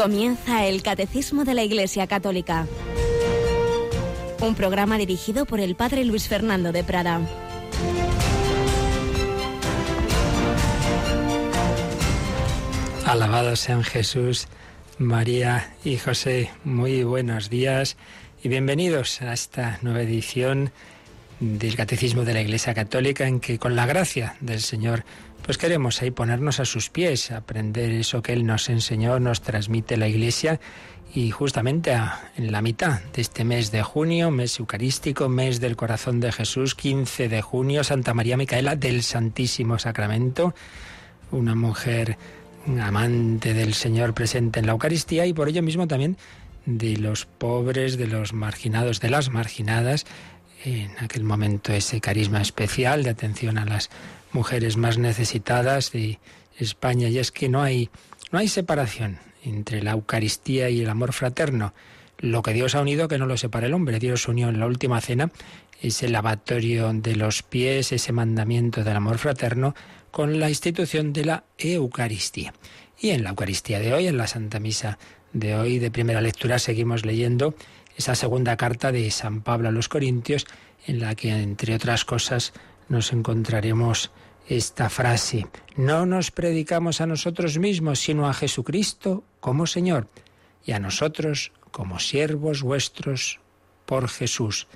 Comienza el Catecismo de la Iglesia Católica. Un programa dirigido por el Padre Luis Fernando de Prada. Alabados sean Jesús, María y José. Muy buenos días y bienvenidos a esta nueva edición del Catecismo de la Iglesia Católica en que con la gracia del Señor pues queremos ahí ponernos a sus pies, aprender eso que Él nos enseñó, nos transmite la Iglesia y justamente en la mitad de este mes de junio, mes eucarístico, mes del corazón de Jesús, 15 de junio, Santa María Micaela del Santísimo Sacramento, una mujer amante del Señor presente en la Eucaristía y por ello mismo también de los pobres, de los marginados, de las marginadas, en aquel momento ese carisma especial de atención a las mujeres más necesitadas de España y es que no hay no hay separación entre la Eucaristía y el amor fraterno. Lo que Dios ha unido que no lo separa el hombre. Dios unió en la última cena ese lavatorio de los pies, ese mandamiento del amor fraterno con la institución de la Eucaristía. Y en la Eucaristía de hoy, en la Santa Misa de hoy de primera lectura, seguimos leyendo esa segunda carta de San Pablo a los Corintios, en la que, entre otras cosas, nos encontraremos esta frase, no nos predicamos a nosotros mismos, sino a Jesucristo como Señor, y a nosotros como siervos vuestros por Jesús.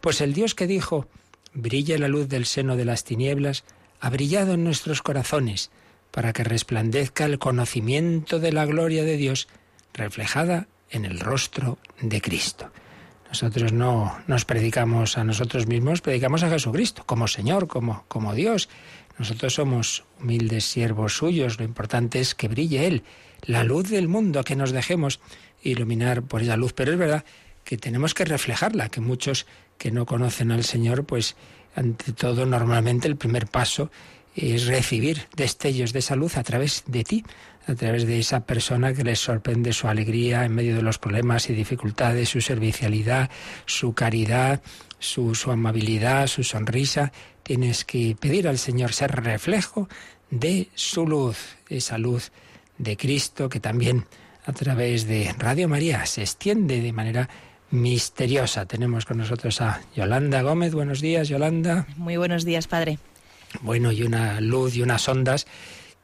Pues el Dios que dijo, brille la luz del seno de las tinieblas, ha brillado en nuestros corazones, para que resplandezca el conocimiento de la gloria de Dios, reflejada en el rostro de Cristo. Nosotros no nos predicamos a nosotros mismos, predicamos a Jesucristo como Señor, como, como Dios. Nosotros somos humildes siervos suyos, lo importante es que brille Él, la luz del mundo, que nos dejemos iluminar por esa luz. Pero es verdad que tenemos que reflejarla, que muchos que no conocen al Señor, pues ante todo normalmente el primer paso es recibir destellos de esa luz a través de ti, a través de esa persona que les sorprende su alegría en medio de los problemas y dificultades, su servicialidad, su caridad, su, su amabilidad, su sonrisa. Tienes que pedir al Señor ser reflejo de su luz, esa luz de Cristo que también a través de Radio María se extiende de manera misteriosa. Tenemos con nosotros a Yolanda Gómez. Buenos días, Yolanda. Muy buenos días, Padre. Bueno, y una luz y unas ondas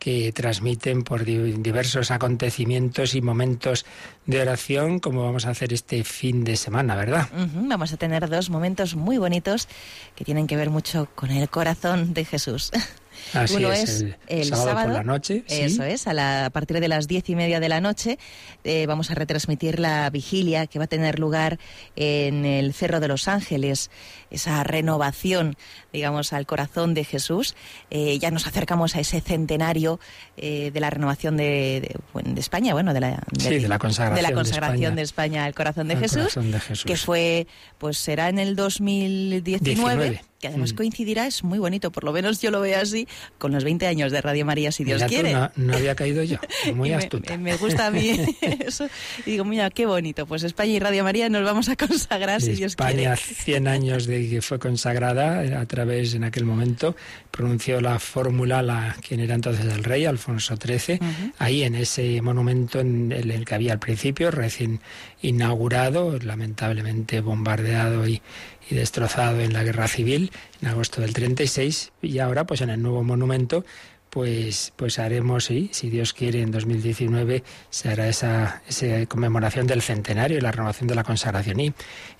que transmiten por diversos acontecimientos y momentos de oración, como vamos a hacer este fin de semana, ¿verdad? Vamos a tener dos momentos muy bonitos que tienen que ver mucho con el corazón de Jesús. Así Uno es, el, sábado, por la noche. Eso es, a, partir de las diez y media de la noche eh, vamos a retransmitir la vigilia que va a tener lugar en el Cerro de los Ángeles, esa renovación, digamos, al corazón de Jesús. Eh, ya nos acercamos a ese centenario eh, de la renovación de, España, bueno, de la, de, la consagración, de, la consagración de, España. al corazón de, Jesús, que fue, pues será en el 2019 que además mm. coincidirá, es muy bonito, por lo menos yo lo veo así, con los 20 años de Radio María, si Dios quiere. no, había caído yo, muy astuta. Me, gusta a mí eso. Y digo, mira, qué bonito, pues España y Radio María nos vamos a consagrar, si Dios quiere. España, 100 años de que fue consagrada, a través, en aquel momento, pronunció la fórmula, la quien era entonces el rey, Alfonso XIII, ahí en ese monumento en el que había al principio, recién inaugurado, lamentablemente bombardeado y y destrozado en la guerra civil en agosto del 36 y ahora pues en el nuevo monumento pues, pues haremos, sí, si Dios quiere, en 2019 se hará esa, esa conmemoración del centenario y la renovación de la consagración. Y,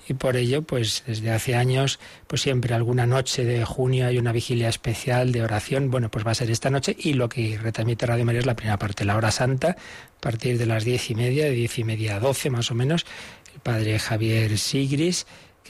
y por ello, pues desde hace años, pues siempre alguna noche de junio hay una vigilia especial de oración. Bueno, pues va a ser esta noche y lo que retransmite Radio María es la primera parte, la hora santa, a partir de las diez y media, de diez y media a doce más o menos, el padre Javier Sigris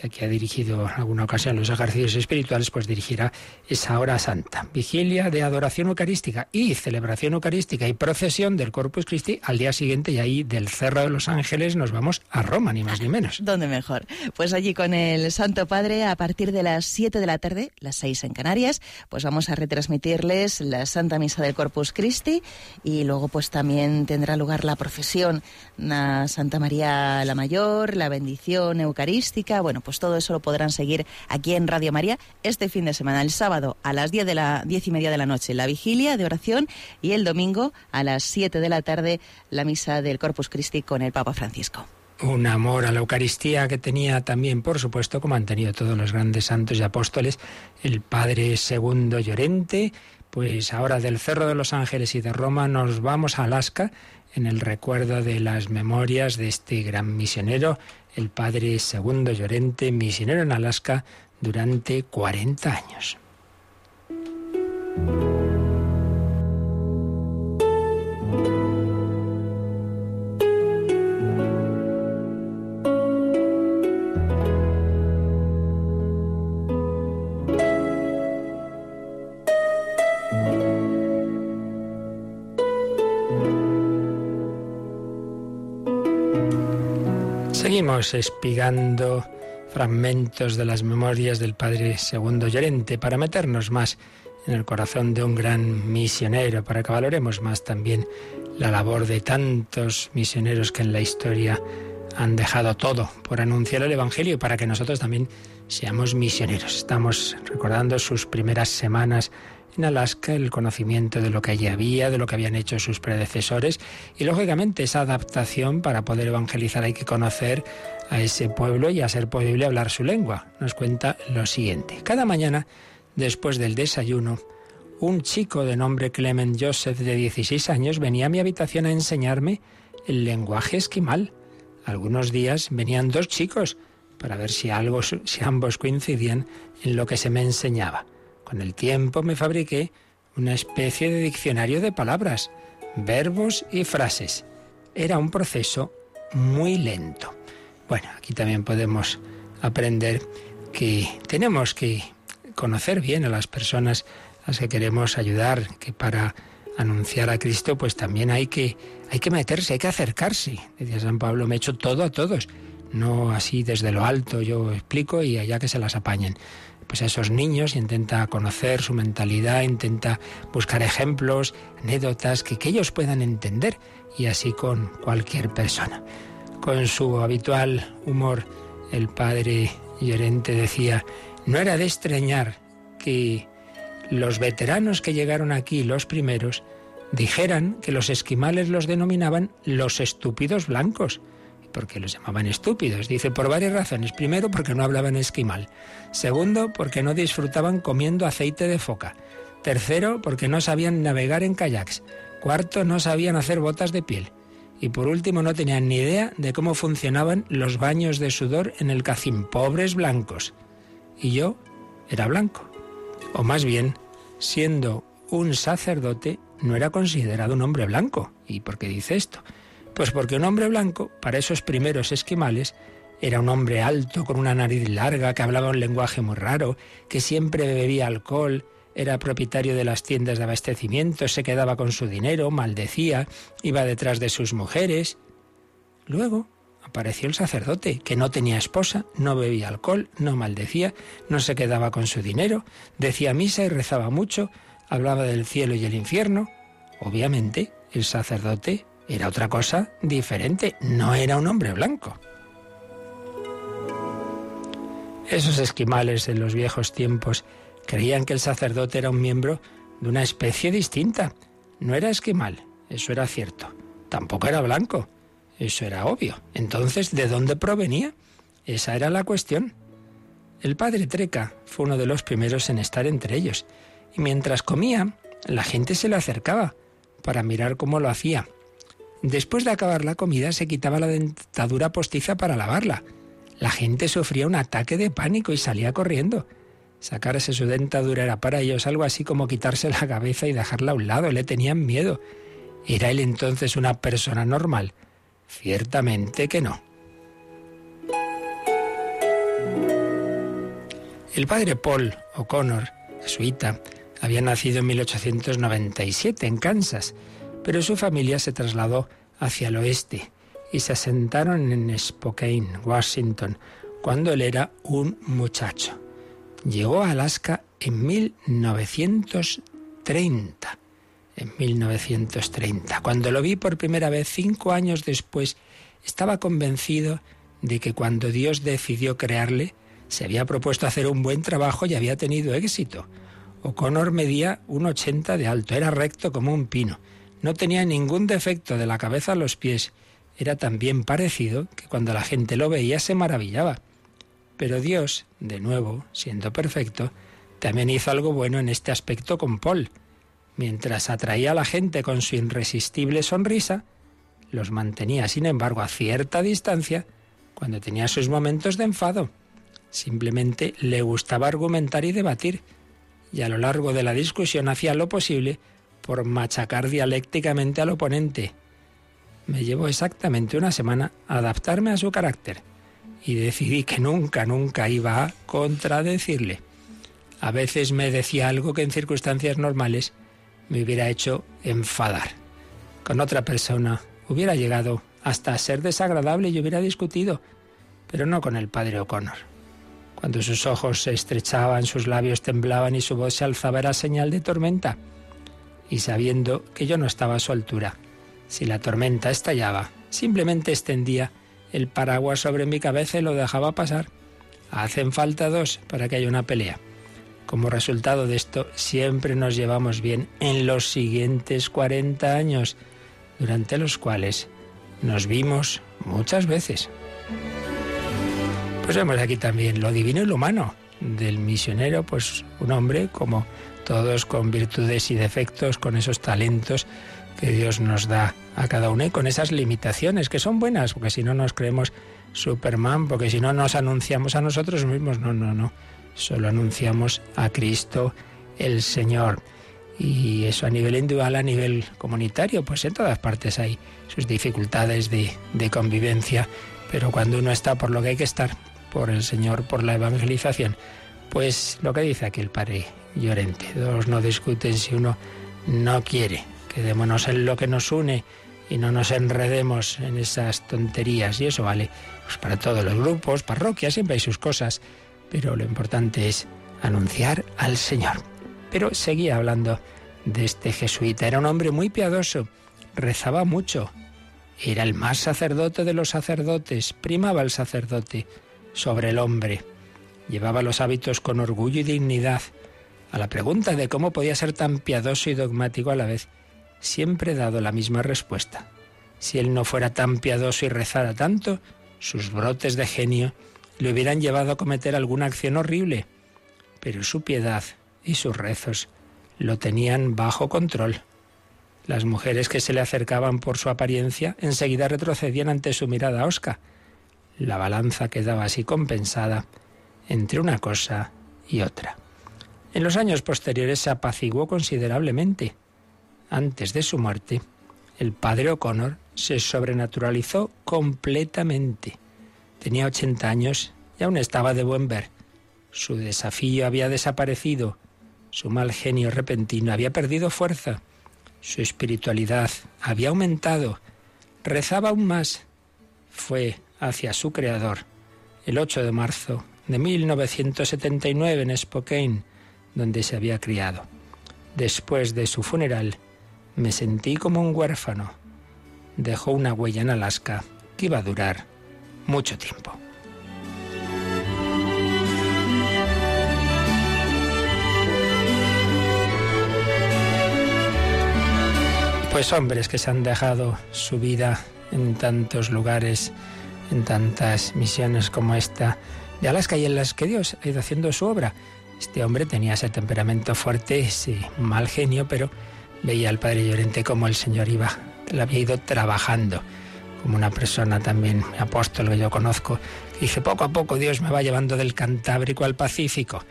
que ha dirigido en alguna ocasión los ejercicios espirituales, pues dirigirá esa hora santa. Vigilia de adoración eucarística y celebración eucarística y procesión del Corpus Christi al día siguiente y ahí del Cerro de los Ángeles nos vamos a Roma, ni más ni menos. ¿Dónde mejor? Pues allí con el Santo Padre a partir de las 7 de la tarde, las 6 en Canarias, pues vamos a retransmitirles la Santa Misa del Corpus Christi y luego pues también tendrá lugar la procesión a Santa María la Mayor, la bendición eucarística, bueno, Bueno, pues todo eso lo podrán seguir aquí en Radio María este fin de semana, el sábado a las 10 de la diez y media de la noche, la vigilia de oración y el domingo a las 7 de la tarde la misa del Corpus Christi con el Papa Francisco. Un amor a la Eucaristía que tenía también, por supuesto, como han tenido todos los grandes santos y apóstoles, el Padre Segundo Llorente, pues ahora del Cerro de los Ángeles y de Roma nos vamos a Alaska en el recuerdo de las memorias de este gran misionero, el Padre Segundo Llorente, misionero en Alaska durante 40 años. Espigando fragmentos de las memorias del Padre Segundo Llorente para meternos más en el corazón de un gran misionero, para que valoremos más también la labor de tantos misioneros que en la historia han dejado todo por anunciar el Evangelio y para que nosotros también seamos misioneros. Estamos recordando sus primeras semanas en Alaska, el conocimiento de lo que allí había, de lo que habían hecho sus predecesores y lógicamente esa adaptación para poder evangelizar hay que conocer a ese pueblo y a ser posible hablar su lengua. Nos cuenta lo siguiente. Cada mañana, después del desayuno, un chico de nombre Clement Joseph de 16 años venía a mi habitación a enseñarme el lenguaje esquimal. Algunos días venían dos chicos para ver si, algo, si ambos coincidían en lo que se me enseñaba. Con el tiempo me fabriqué una especie de diccionario de palabras, verbos y frases. Era un proceso muy lento. Bueno, aquí también podemos aprender que tenemos que conocer bien a las personas a las que queremos ayudar, que para anunciar a Cristo pues también hay que, hay que meterse, hay que acercarse. Decía San Pablo, me he hecho todo a todos, no así desde lo alto yo explico y allá que se las apañen pues a esos niños, intenta conocer su mentalidad, intenta buscar ejemplos, anécdotas que, que ellos puedan entender y así con cualquier persona. Con su habitual humor, el padre Llorente decía, no era de extrañar que los veteranos que llegaron aquí, los primeros, dijeran que los esquimales los denominaban los estúpidos blancos, porque los llamaban estúpidos. Dice, por varias razones. Primero, porque no hablaban esquimal. Segundo, porque no disfrutaban comiendo aceite de foca. Tercero, porque no sabían navegar en kayaks. Cuarto, no sabían hacer botas de piel. Y por último, no tenían ni idea de cómo funcionaban los baños de sudor en el cacín. Pobres blancos. Y yo era blanco. O más bien, siendo un sacerdote, no era considerado un hombre blanco. ¿Y por qué dice esto? Pues porque un hombre blanco, para esos primeros esquimales, era un hombre alto, con una nariz larga, que hablaba un lenguaje muy raro, que siempre bebía alcohol, era propietario de las tiendas de abastecimiento, se quedaba con su dinero, maldecía, iba detrás de sus mujeres. Luego apareció el sacerdote, que no tenía esposa, no bebía alcohol, no maldecía, no se quedaba con su dinero, decía misa y rezaba mucho, hablaba del cielo y el infierno. Obviamente, el sacerdote era otra cosa diferente, no era un hombre blanco. Esos esquimales en los viejos tiempos creían que el sacerdote era un miembro de una especie distinta. No era esquimal, eso era cierto. Tampoco era blanco, eso era obvio. Entonces, ¿de dónde provenía? Esa era la cuestión. El padre Treca fue uno de los primeros en estar entre ellos, y mientras comía, la gente se le acercaba para mirar cómo lo hacía. Después de acabar la comida se quitaba la dentadura postiza para lavarla. La gente sufría un ataque de pánico y salía corriendo. Sacarse su dentadura era para ellos algo así como quitarse la cabeza y dejarla a un lado. Le tenían miedo. ¿Era él entonces una persona normal? Ciertamente que no. El padre Paul O'Connor, jesuita, había nacido en 1897 en Kansas pero su familia se trasladó hacia el oeste y se asentaron en Spokane, Washington, cuando él era un muchacho. Llegó a Alaska en 1930. En 1930. Cuando lo vi por primera vez cinco años después, estaba convencido de que cuando Dios decidió crearle, se había propuesto hacer un buen trabajo y había tenido éxito. O'Connor medía un ochenta de alto, era recto como un pino, no tenía ningún defecto de la cabeza a los pies, era tan bien parecido que cuando la gente lo veía se maravillaba. Pero Dios, de nuevo, siendo perfecto, también hizo algo bueno en este aspecto con Paul. Mientras atraía a la gente con su irresistible sonrisa, los mantenía, sin embargo, a cierta distancia cuando tenía sus momentos de enfado. Simplemente le gustaba argumentar y debatir, y a lo largo de la discusión hacía lo posible por machacar dialécticamente al oponente. Me llevó exactamente una semana adaptarme a su carácter y decidí que nunca, nunca iba a contradecirle. A veces me decía algo que en circunstancias normales me hubiera hecho enfadar. Con otra persona hubiera llegado hasta ser desagradable y hubiera discutido, pero no con el padre O'Connor. Cuando sus ojos se estrechaban, sus labios temblaban y su voz se alzaba era señal de tormenta. Y sabiendo que yo no estaba a su altura, si la tormenta estallaba, simplemente extendía el paraguas sobre mi cabeza y lo dejaba pasar. Hacen falta dos para que haya una pelea. Como resultado de esto, siempre nos llevamos bien en los siguientes 40 años, durante los cuales nos vimos muchas veces. Pues vemos aquí también lo divino y lo humano del misionero, pues un hombre como todos con virtudes y defectos, con esos talentos que Dios nos da a cada uno y con esas limitaciones que son buenas, porque si no nos creemos Superman, porque si no nos anunciamos a nosotros mismos, no, no, no, solo anunciamos a Cristo el Señor. Y eso a nivel individual, a nivel comunitario, pues en todas partes hay sus dificultades de, de convivencia, pero cuando uno está por lo que hay que estar, por el Señor, por la evangelización, pues lo que dice aquí el Padre Llorente, dos no discuten si uno no quiere, quedémonos en lo que nos une y no nos enredemos en esas tonterías y eso vale pues para todos los grupos, parroquias, siempre hay sus cosas, pero lo importante es anunciar al Señor. Pero seguía hablando de este jesuita. Era un hombre muy piadoso, rezaba mucho, era el más sacerdote de los sacerdotes, primaba el sacerdote sobre el hombre, llevaba los hábitos con orgullo y dignidad. A la pregunta de cómo podía ser tan piadoso y dogmático a la vez, siempre he dado la misma respuesta. Si él no fuera tan piadoso y rezara tanto, sus brotes de genio le hubieran llevado a cometer alguna acción horrible. Pero su piedad y sus rezos lo tenían bajo control. Las mujeres que se le acercaban por su apariencia enseguida retrocedían ante su mirada osca. La balanza quedaba así compensada entre una cosa y otra. En los años posteriores se apaciguó considerablemente. Antes de su muerte, el padre O'Connor se sobrenaturalizó completamente. Tenía 80 años y aún estaba de buen ver. Su desafío había desaparecido, su mal genio repentino había perdido fuerza, su espiritualidad había aumentado, rezaba aún más. Fue hacia su creador el 8 de marzo de 1979 en Spokane, donde se había criado. Después de su funeral, me sentí como un huérfano. Dejó una huella en Alaska que iba a durar mucho tiempo. Pues hombres que se han dejado su vida en tantos lugares, en tantas misiones como esta de Alaska y en las que Dios ha ido haciendo su obra. Este hombre tenía ese temperamento fuerte, ese mal genio, pero veía al padre Llorente como el Señor iba, le había ido trabajando, como una persona también, apóstol que yo conozco, que dice, poco a poco Dios me va llevando del Cantábrico al Pacífico.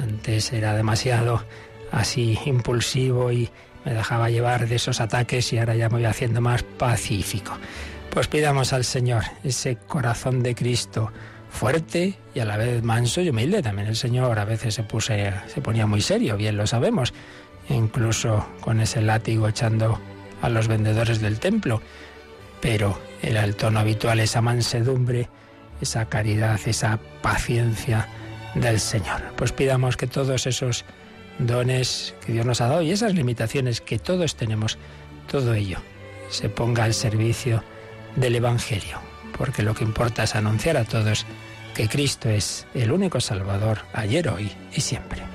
Antes era demasiado así impulsivo y me dejaba llevar de esos ataques y ahora ya me voy haciendo más pacífico. Pues pidamos al Señor ese corazón de Cristo fuerte y a la vez manso y humilde. También el Señor a veces se, puse, se ponía muy serio, bien lo sabemos, incluso con ese látigo echando a los vendedores del templo. Pero era el tono habitual, esa mansedumbre, esa caridad, esa paciencia del Señor. Pues pidamos que todos esos dones que Dios nos ha dado y esas limitaciones que todos tenemos, todo ello se ponga al servicio del Evangelio. porque lo que importa es anunciar a todos que Cristo es el único Salvador ayer, hoy y siempre.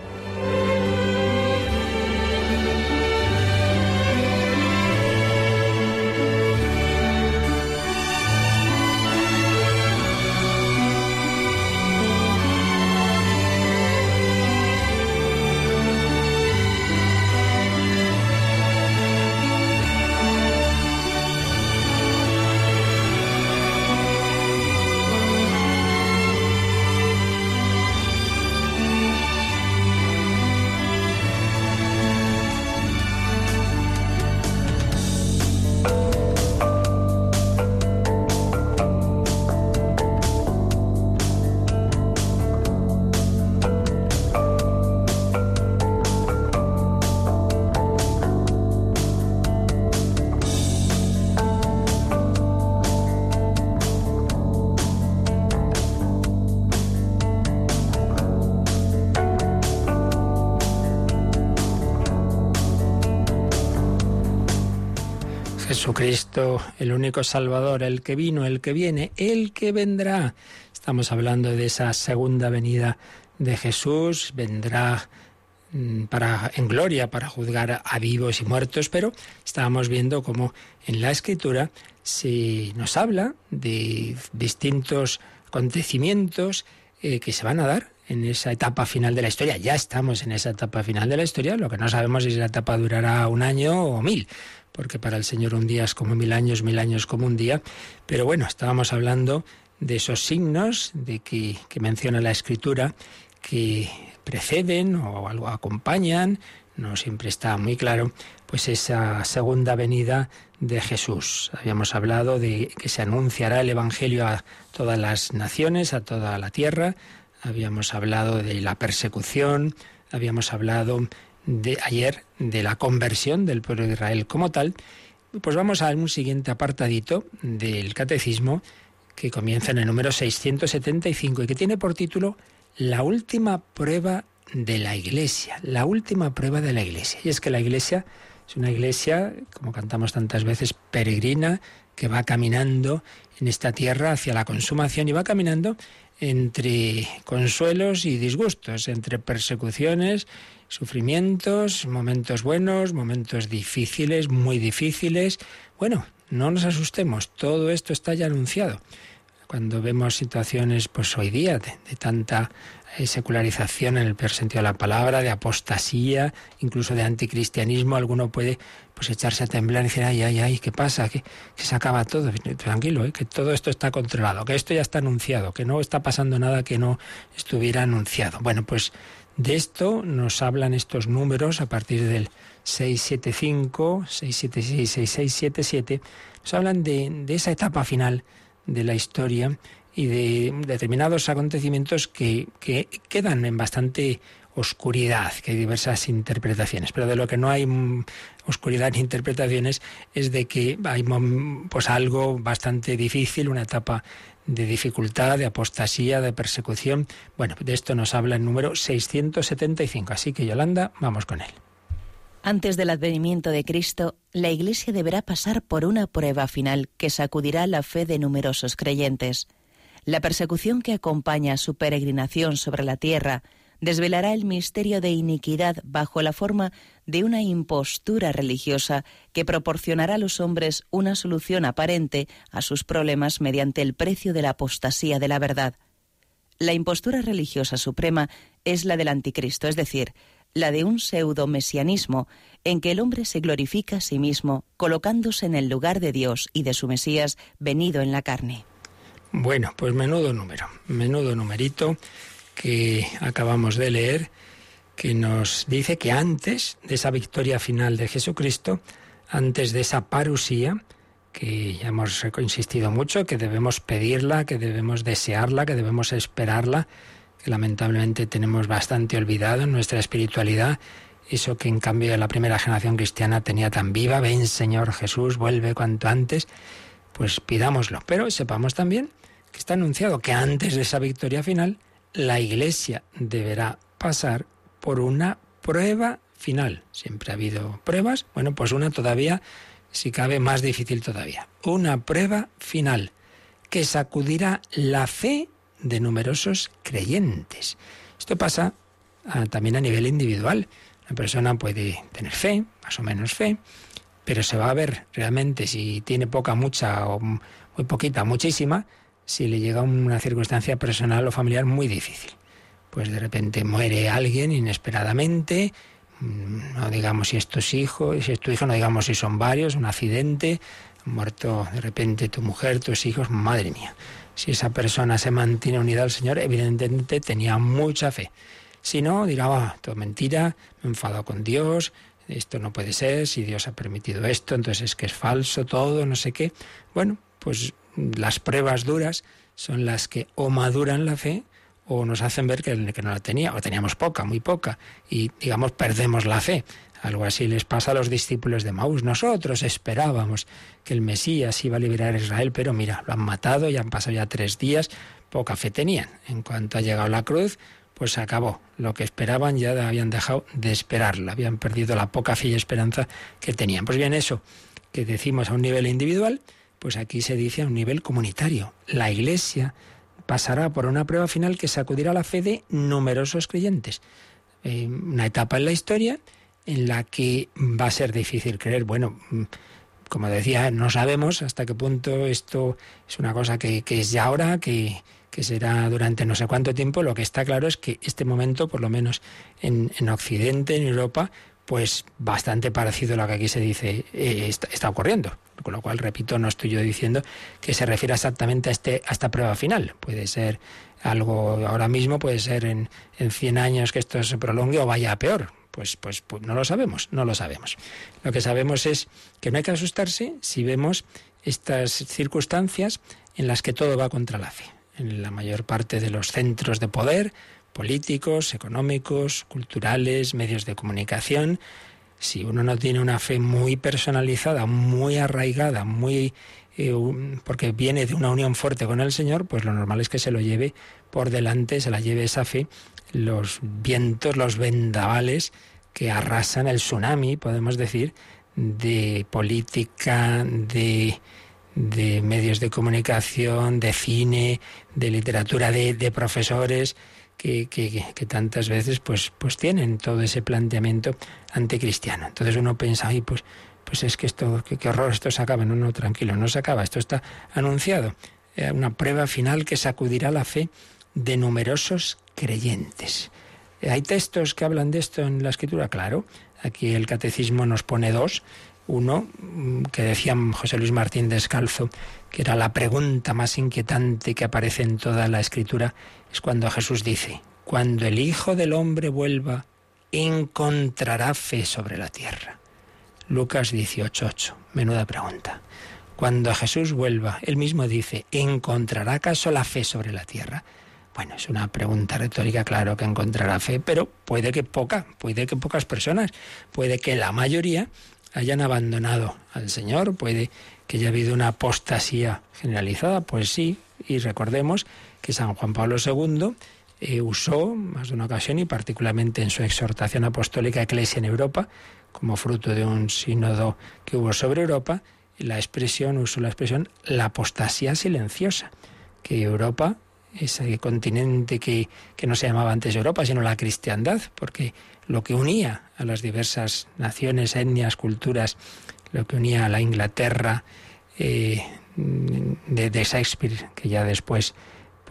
El único Salvador, el que vino, el que viene, el que vendrá. Estamos hablando de esa segunda venida de Jesús, vendrá mm, para en gloria para juzgar a vivos y muertos, pero estábamos viendo cómo en la escritura se nos habla de distintos acontecimientos eh, que se van a dar en esa etapa final de la historia. Ya estamos en esa etapa final de la historia, lo que no sabemos es si la etapa durará un año o mil porque para el Señor un día es como mil años, mil años como un día. Pero bueno, estábamos hablando de esos signos de que, que menciona la Escritura que preceden o algo acompañan, no siempre está muy claro, pues esa segunda venida de Jesús. Habíamos hablado de que se anunciará el Evangelio a todas las naciones, a toda la tierra. Habíamos hablado de la persecución, habíamos hablado de ayer de la conversión del pueblo de Israel como tal, pues vamos a un siguiente apartadito del catecismo que comienza en el número 675 y que tiene por título La última prueba de la Iglesia, la última prueba de la Iglesia. Y es que la Iglesia es una iglesia, como cantamos tantas veces, peregrina, que va caminando en esta tierra hacia la consumación y va caminando entre consuelos y disgustos, entre persecuciones sufrimientos, momentos buenos, momentos difíciles, muy difíciles. Bueno, no nos asustemos, todo esto está ya anunciado. Cuando vemos situaciones, pues hoy día, de, tanta eh, secularización en el peor sentido de la palabra, de apostasía, incluso de anticristianismo, alguno puede pues echarse a temblar y decir, ay, ay, ay, ¿qué pasa? Que, se acaba todo. Tranquilo, ¿eh? que todo esto está controlado, que esto ya está anunciado, que no está pasando nada que no estuviera anunciado. Bueno, pues de esto nos hablan estos números a partir del 675, 676, 6677, nos hablan de, de esa etapa final de la historia y de determinados acontecimientos que, que, quedan en bastante oscuridad, que hay diversas interpretaciones, pero de lo que no hay oscuridad ni interpretaciones es de que hay pues algo bastante difícil, una etapa de dificultad, de apostasía, de persecución. Bueno, de esto nos habla el número 675. Así que Yolanda, vamos con él. Antes del advenimiento de Cristo, la Iglesia deberá pasar por una prueba final que sacudirá la fe de numerosos creyentes. La persecución que acompaña su peregrinación sobre la tierra desvelará el misterio de iniquidad bajo la forma de una impostura religiosa que proporcionará a los hombres una solución aparente a sus problemas mediante el precio de la apostasía de la verdad. La impostura religiosa suprema es la del anticristo, es decir, la de un pseudo-mesianismo en que el hombre se glorifica a sí mismo, colocándose en el lugar de Dios y de su Mesías venido en la carne. Bueno, pues menudo número, menudo numerito que acabamos de leer, que nos dice que antes de esa victoria final de Jesucristo, antes de esa parusía, que ya hemos insistido mucho, que debemos pedirla, que debemos desearla, que debemos esperarla, que lamentablemente tenemos bastante olvidado en nuestra espiritualidad, eso que en cambio la primera generación cristiana tenía tan viva, ven Señor Jesús, vuelve cuanto antes, pues pidámoslo. Pero sepamos también que está anunciado que antes de esa victoria final, la Iglesia deberá pasar por una prueba final. Siempre ha habido pruebas, bueno, pues una todavía, si cabe, más difícil todavía. Una prueba final que sacudirá la fe de numerosos creyentes. Esto pasa ah, también a nivel individual. Una persona puede tener fe, más o menos fe, pero se va a ver realmente si tiene poca, mucha o muy poquita, muchísima, si le llega una circunstancia personal o familiar muy difícil. Pues de repente muere alguien inesperadamente, mm, no digamos si es tu hijo, si es tu hijo, no digamos si son varios, un accidente, muerto de repente tu mujer, tus hijos, madre mía. Si esa persona se mantiene unida al Señor, evidentemente tenía mucha fe. Si no, dirá, ah, todo mentira, me he enfadado con Dios, esto no puede ser, si Dios ha permitido esto, entonces es que es falso todo, no sé qué. Bueno, pues las pruebas duras son las que o maduran la fe o nos hacen ver que, no la tenía, o teníamos poca, muy poca, y digamos perdemos la fe. Algo así les pasa a los discípulos de Maús. Nosotros esperábamos que el Mesías iba a liberar a Israel, pero mira, lo han matado, ya han pasado ya tres días, poca fe tenían. En cuanto ha llegado la cruz, pues se acabó. Lo que esperaban ya habían dejado de esperarla, habían perdido la poca fe y esperanza que tenían. Pues bien, eso que decimos a un nivel individual, pues aquí se dice a un nivel comunitario. La Iglesia pasará por una prueba final que sacudirá la fe de numerosos creyentes. Eh, una etapa en la historia en la que va a ser difícil creer. Bueno, mm, como decía, no sabemos hasta qué punto esto es una cosa que, es ya ahora, que, será durante no sé cuánto tiempo. Lo que está claro es que este momento, por lo menos en, en Occidente, en Europa, pues bastante parecido a lo que aquí se dice eh, está, ocurriendo. Con lo cual, repito, no estoy yo diciendo que se refiera exactamente a, este, a esta prueba final. Puede ser algo ahora mismo, puede ser en, en 100 años que esto se prolongue o vaya a peor. Pues, pues, pues no lo sabemos, no lo sabemos. Lo que sabemos es que no hay que asustarse si vemos estas circunstancias en las que todo va contra la fe. En la mayor parte de los centros de poder, políticos, económicos, culturales, medios de comunicación, si uno no tiene una fe muy personalizada, muy arraigada, muy eh, porque viene de una unión fuerte con el Señor, pues lo normal es que se lo lleve por delante, se la lleve esa fe los vientos, los vendavales que arrasan el tsunami, podemos decir, de política, de, de medios de comunicación, de cine, de literatura, de, de profesores que, tantas veces pues, pues tienen todo ese planteamiento anticristiano. Entonces uno piensa, ay, pues, pues es que esto, qué, horror, esto se acaba. No, no, tranquilo, no se acaba, esto está anunciado. Eh, una prueba final que sacudirá la fe de numerosos creyentes. ¿Hay textos que hablan de esto en la escritura? Claro. Aquí el catecismo nos pone dos. Uno, mm, que decía José Luis Martín Descalzo, que era la pregunta más inquietante que aparece en toda la escritura, es cuando Jesús dice, cuando el Hijo del Hombre vuelva, encontrará fe sobre la tierra. Lucas 18.8. Menuda pregunta. Cuando Jesús vuelva, él mismo dice, ¿encontrará acaso la fe sobre la tierra? Bueno, es una pregunta retórica, claro que encontrará fe, pero puede que poca, puede que pocas personas, puede que la mayoría hayan abandonado al Señor, puede que haya habido una apostasía generalizada, pues sí, y recordemos que San Juan Pablo II eh, usó más de una ocasión y particularmente en su exhortación apostólica Eclesia en Europa, como fruto de un sínodo que hubo sobre Europa, la expresión, usó la expresión la apostasía silenciosa, que Europa ese continente que, que, no se llamaba antes Europa, sino la cristiandad, porque lo que unía a las diversas naciones, etnias, culturas, lo que unía a la Inglaterra eh, de, Shakespeare, que ya después,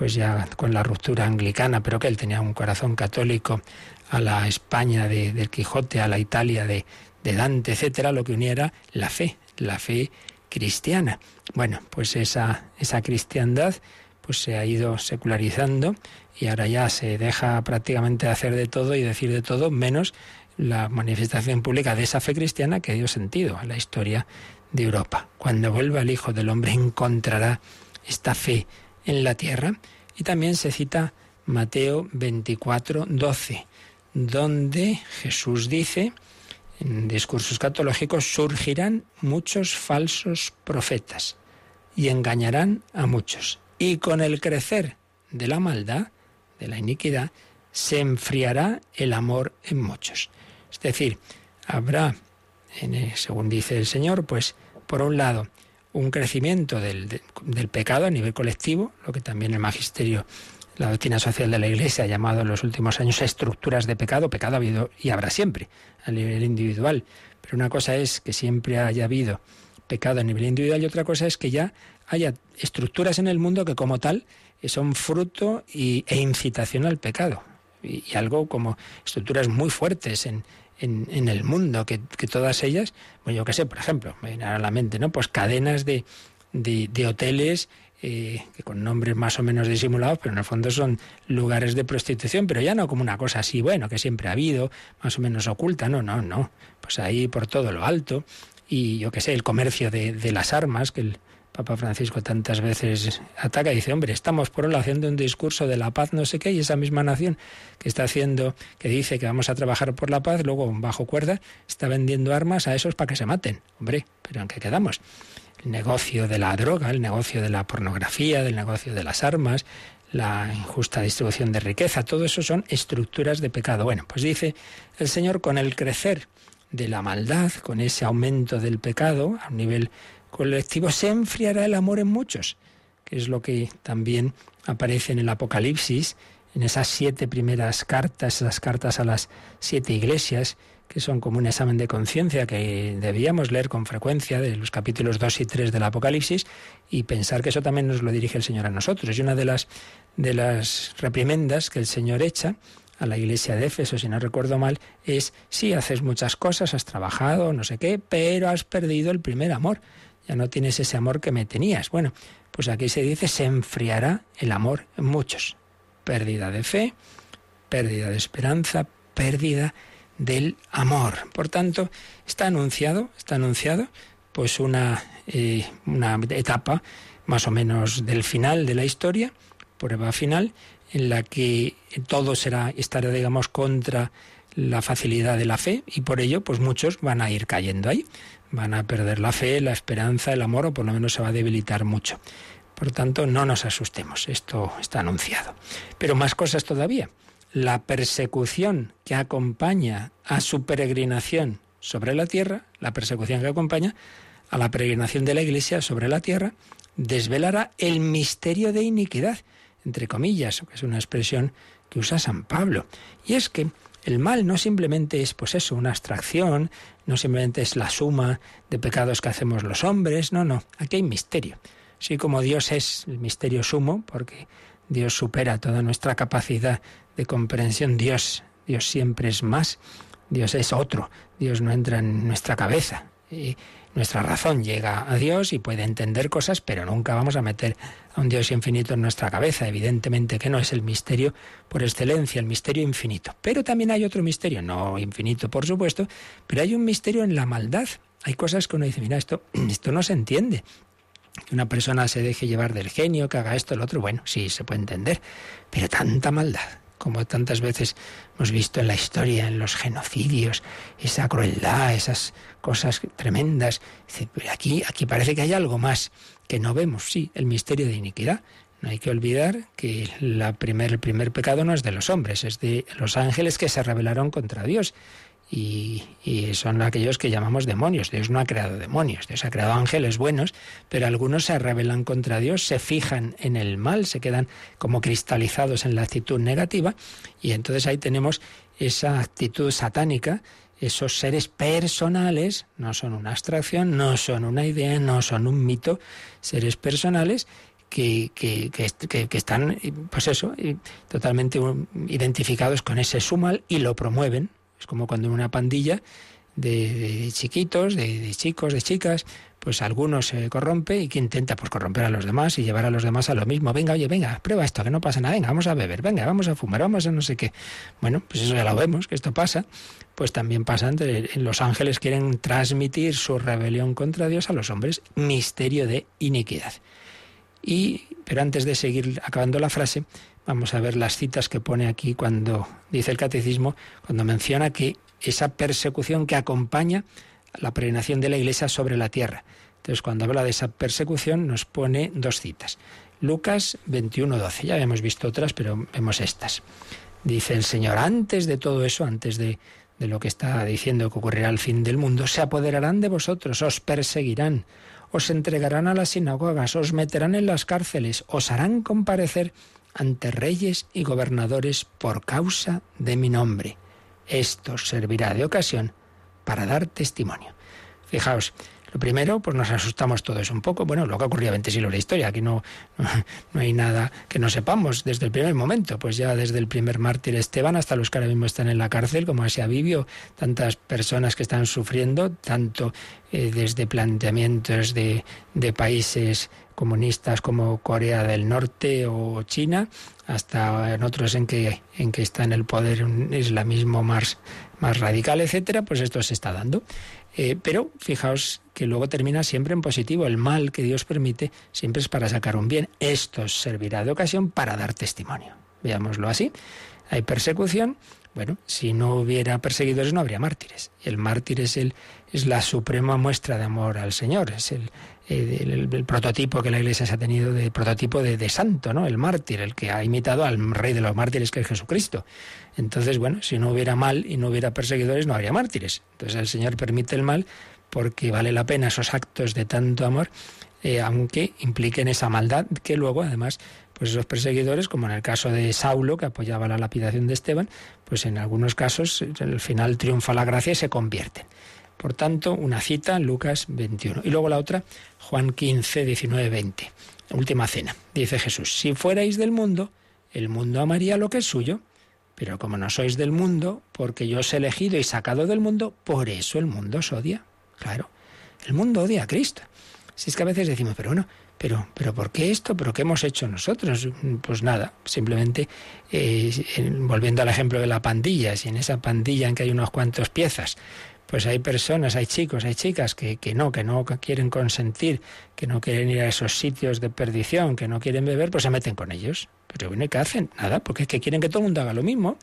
pues ya con la ruptura anglicana, pero que él tenía un corazón católico, a la España de, del Quijote, a la Italia de, de Dante, etcétera, lo que unía era la fe, la fe cristiana. Bueno, pues esa, esa cristiandad pues se ha ido secularizando y ahora ya se deja prácticamente hacer de todo y decir de todo, menos la manifestación pública de esa fe cristiana que dio sentido a la historia de Europa. Cuando vuelva el Hijo del Hombre encontrará esta fe en la tierra. Y también se cita Mateo 24, 12, donde Jesús dice, en discursos catológicos, surgirán muchos falsos profetas y engañarán a muchos y con el crecer de la maldad, de la iniquidad, se enfriará el amor en muchos. Es decir, habrá, según dice el Señor, pues por un lado, un crecimiento del, del, pecado a nivel colectivo, lo que también el magisterio, la doctrina social de la Iglesia ha llamado en los últimos años estructuras de pecado. Pecado ha habido y habrá siempre a nivel individual. Pero una cosa es que siempre haya habido pecado a nivel individual y otra cosa es que ya haya estructuras en el mundo que como tal son fruto y, e incitación al pecado. Y, algo como estructuras muy fuertes en, en, el mundo, que, todas ellas, bueno, yo qué sé, por ejemplo, me viene a la mente, ¿no? Pues cadenas de, de, hoteles eh, que con nombres más o menos disimulados, pero en el fondo son lugares de prostitución, pero ya no como una cosa así, bueno, que siempre ha habido, más o menos oculta, no, no, no. Pues ahí por todo lo alto, y yo qué sé, el comercio de, de las armas, que el, Papa Francisco tantas veces ataca y dice, hombre, estamos por un haciendo un discurso de la paz, no sé qué, y esa misma nación que está haciendo, que dice que vamos a trabajar por la paz, luego bajo cuerda está vendiendo armas a esos para que se maten. Hombre, pero ¿en qué quedamos? El negocio de la droga, el negocio de la pornografía, del negocio de las armas, la injusta distribución de riqueza, todo eso son estructuras de pecado. Bueno, pues dice el Señor, con el crecer de la maldad, con ese aumento del pecado a un nivel colectivo, se enfriará el amor en muchos, que es lo que también aparece en el Apocalipsis, en esas siete primeras cartas, esas cartas a las siete iglesias, que son como un examen de conciencia que debíamos leer con frecuencia de los capítulos 2 y 3 del Apocalipsis y pensar que eso también nos lo dirige el Señor a nosotros. Y una de las, de las reprimendas que el Señor echa a la iglesia de Éfeso, si no recuerdo mal, es, sí, haces muchas cosas, has trabajado, no sé qué, pero has perdido el primer amor ya no tienes ese amor que me tenías. Bueno, pues aquí se dice, se enfriará el amor en muchos. Pérdida de fe, pérdida de esperanza, pérdida del amor. Por tanto, está anunciado, está anunciado, pues una, eh, una etapa más o menos del final de la historia, prueba final, en la que todo será, estará, digamos, contra la facilidad de la fe y por ello, pues muchos van a ir cayendo ahí van a perder la fe, la esperanza, el amor, o por lo menos se va a debilitar mucho. Por tanto, no nos asustemos, esto está anunciado. Pero más cosas todavía. La persecución que acompaña a su peregrinación sobre la tierra, la persecución que acompaña a la peregrinación de la Iglesia sobre la tierra, desvelará el misterio de iniquidad, entre comillas, que es una expresión que usa San Pablo. Y es que el mal no simplemente es, pues eso, una abstracción, no simplemente es la suma de pecados que hacemos los hombres, no, no, aquí hay misterio. Así como Dios es el misterio sumo, porque Dios supera toda nuestra capacidad de comprensión, Dios, Dios siempre es más, Dios es otro, Dios no entra en nuestra cabeza. Nuestra razón llega a Dios y puede entender cosas, pero nunca vamos a meter a un Dios infinito en nuestra cabeza. Evidentemente que no es el misterio por excelencia, el misterio infinito. Pero también hay otro misterio, no infinito por supuesto, pero hay un misterio en la maldad. Hay cosas que uno dice, mira, esto, esto no se entiende. Que una persona se deje llevar del genio, que haga esto, lo otro, bueno, sí, se puede entender. Pero tanta maldad, como tantas veces hemos visto en la historia, en los genocidios, esa crueldad, esas cosas tremendas. Aquí, aquí parece que hay algo más que no vemos, sí, el misterio de iniquidad. No hay que olvidar que la primer, el primer pecado no es de los hombres, es de los ángeles que se rebelaron contra Dios y, son aquellos que llamamos demonios. Dios no ha creado demonios, Dios ha creado ángeles buenos, pero algunos se rebelan contra Dios, se fijan en el mal, se quedan como cristalizados en la actitud negativa y entonces ahí tenemos esa actitud satánica. Esos seres personales no son una abstracción, no son una idea, no son un mito, seres personales que, que, que, están, pues eso, totalmente identificados con ese sumal y lo promueven, es como cuando en una pandilla de, chiquitos, de, chicos, de chicas, pues algunos se corrompe y que intenta pues corromper a los demás y llevar a los demás a lo mismo. Venga, oye, venga, prueba esto, que no pasa nada, venga, vamos a beber, venga, vamos a fumar, vamos a no sé qué. Bueno, pues eso ya lo vemos, que esto pasa. Pues también pasa, entre, los ángeles quieren transmitir su rebelión contra Dios a los hombres, misterio de iniquidad. Y, pero antes de seguir acabando la frase, Vamos a ver las citas que pone aquí cuando dice el catecismo, cuando menciona que esa persecución que acompaña la peregrinación de la Iglesia sobre la tierra. Entonces, cuando habla de esa persecución, nos pone dos citas. Lucas 21, 12. Ya habíamos visto otras, pero vemos estas. Dice el Señor, antes de todo eso, antes de, de lo que está diciendo que ocurrirá al fin del mundo, se apoderarán de vosotros, os perseguirán, os entregarán a las sinagogas, os meterán en las cárceles, os harán comparecer ante reyes y gobernadores por causa de mi nombre. Esto servirá de ocasión para dar testimonio. Fijaos, lo primero, pues nos asustamos todos un poco. Bueno, lo que ha ocurrido a 20 siglos de historia, aquí no, no, hay nada que no sepamos desde el primer momento. Pues ya desde el primer mártir Esteban hasta los que ahora mismo están en la cárcel, como Asia Vivio, tantas personas que están sufriendo, tanto eh, desde planteamientos de, de países comunistas como Corea del Norte o China, hasta en otros en que, en que está en el poder un islamismo más, más radical, etcétera, pues esto se está dando. Eh, pero fijaos que luego termina siempre en positivo. El mal que Dios permite siempre es para sacar un bien. Esto servirá de ocasión para dar testimonio. Veámoslo así. Hay persecución. Bueno, si no hubiera perseguidores no habría mártires. El mártir es, el, es la suprema muestra de amor al Señor. Es el, el, prototipo que la Iglesia se ha tenido de prototipo de, de, santo, ¿no? El mártir, el que ha imitado al rey de los mártires que es Jesucristo. Entonces, bueno, si no hubiera mal y no hubiera perseguidores, no habría mártires. Entonces el Señor permite el mal porque vale la pena esos actos de tanto amor, eh, aunque impliquen esa maldad que luego, además, pues esos perseguidores, como en el caso de Saulo, que apoyaba la lapidación de Esteban, pues en algunos casos al final triunfa la gracia y se convierten. Por tanto, una cita Lucas 21. Y luego la otra, Juan 15, 19, 20. Última cena. Dice Jesús, si fuerais del mundo, el mundo amaría lo que es suyo. Pero como no sois del mundo, porque yo os he elegido y sacado del mundo, por eso el mundo os odia. Claro, el mundo odia a Cristo. Si es que a veces decimos, pero bueno, pero, pero ¿por qué esto? ¿Pero qué hemos hecho nosotros? Pues nada, simplemente eh, volviendo al ejemplo de la pandilla, si en esa pandilla en que hay unos cuantos piezas, pues hay personas, hay chicos, hay chicas que, que no, que no quieren consentir, que no quieren ir a esos sitios de perdición, que no quieren beber, pues se meten con ellos. Pero bueno, ¿qué hacen? Nada, porque es que quieren que todo el mundo haga lo mismo.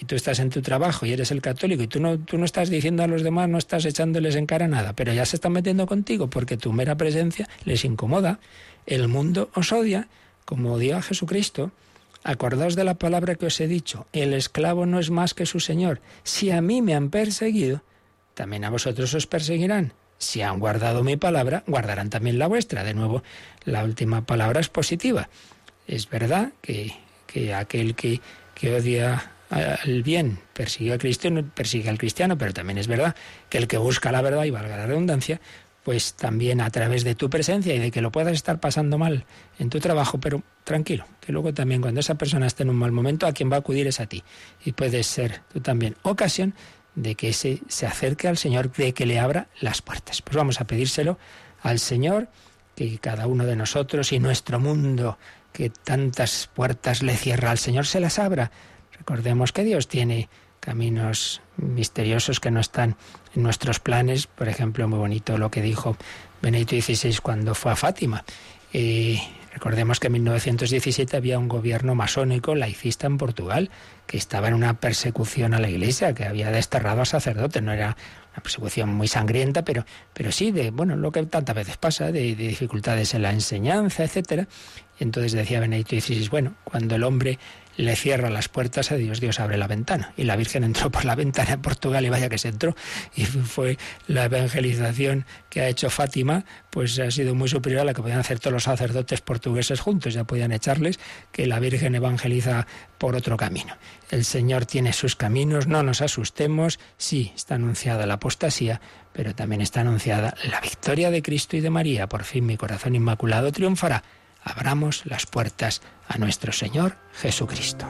Y tú estás en tu trabajo y eres el católico y tú no, tú no estás diciendo a los demás, no estás echándoles en cara nada, pero ya se están metiendo contigo porque tu mera presencia les incomoda. El mundo os odia, como odió a Jesucristo. Acordaos de la palabra que os he dicho, el esclavo no es más que su Señor. Si a mí me han perseguido, también a vosotros os perseguirán. Si han guardado mi palabra, guardarán también la vuestra. De nuevo, la última palabra es positiva. Es verdad que, que aquel que, que odia bien al cristiano, persigue al cristiano, pero también es verdad que el que busca la verdad, y valga la redundancia, pues también a través de tu presencia y de que lo puedas estar pasando mal en tu trabajo, pero tranquilo, que luego también cuando esa persona esté en un mal momento, a quien va a acudir es a ti. Y puedes ser tú también ocasión de que se, se acerque al Señor, de que le abra las puertas. Pues vamos a pedírselo al Señor, que cada uno de nosotros y nuestro mundo, que tantas puertas le cierra al Señor, se las abra. Recordemos que Dios tiene caminos misteriosos que no están en nuestros planes. Por ejemplo, muy bonito lo que dijo Benedicto XVI cuando fue a Fátima. Eh, recordemos que en 1917 había un gobierno masónico laicista en Portugal que estaba en una persecución a la iglesia, que había desterrado a sacerdotes. No era una persecución muy sangrienta, pero, pero sí de, bueno, lo que tantas veces pasa, de, de dificultades en la enseñanza, etcétera. Y entonces decía Benedicto XVI, bueno, cuando el hombre le cierra las puertas a Dios, Dios abre la ventana. Y la Virgen entró por la ventana en Portugal y vaya que se entró. Y fue la evangelización que ha hecho Fátima, pues ha sido muy superior a la que podían hacer todos los sacerdotes portugueses juntos. Ya podían echarles que la Virgen evangeliza por otro camino. El Señor tiene sus caminos, no nos asustemos. Sí, está anunciada la apostasía, pero también está anunciada la victoria de Cristo y de María. Por fin mi corazón inmaculado triunfará abramos las puertas a nuestro Señor Jesucristo.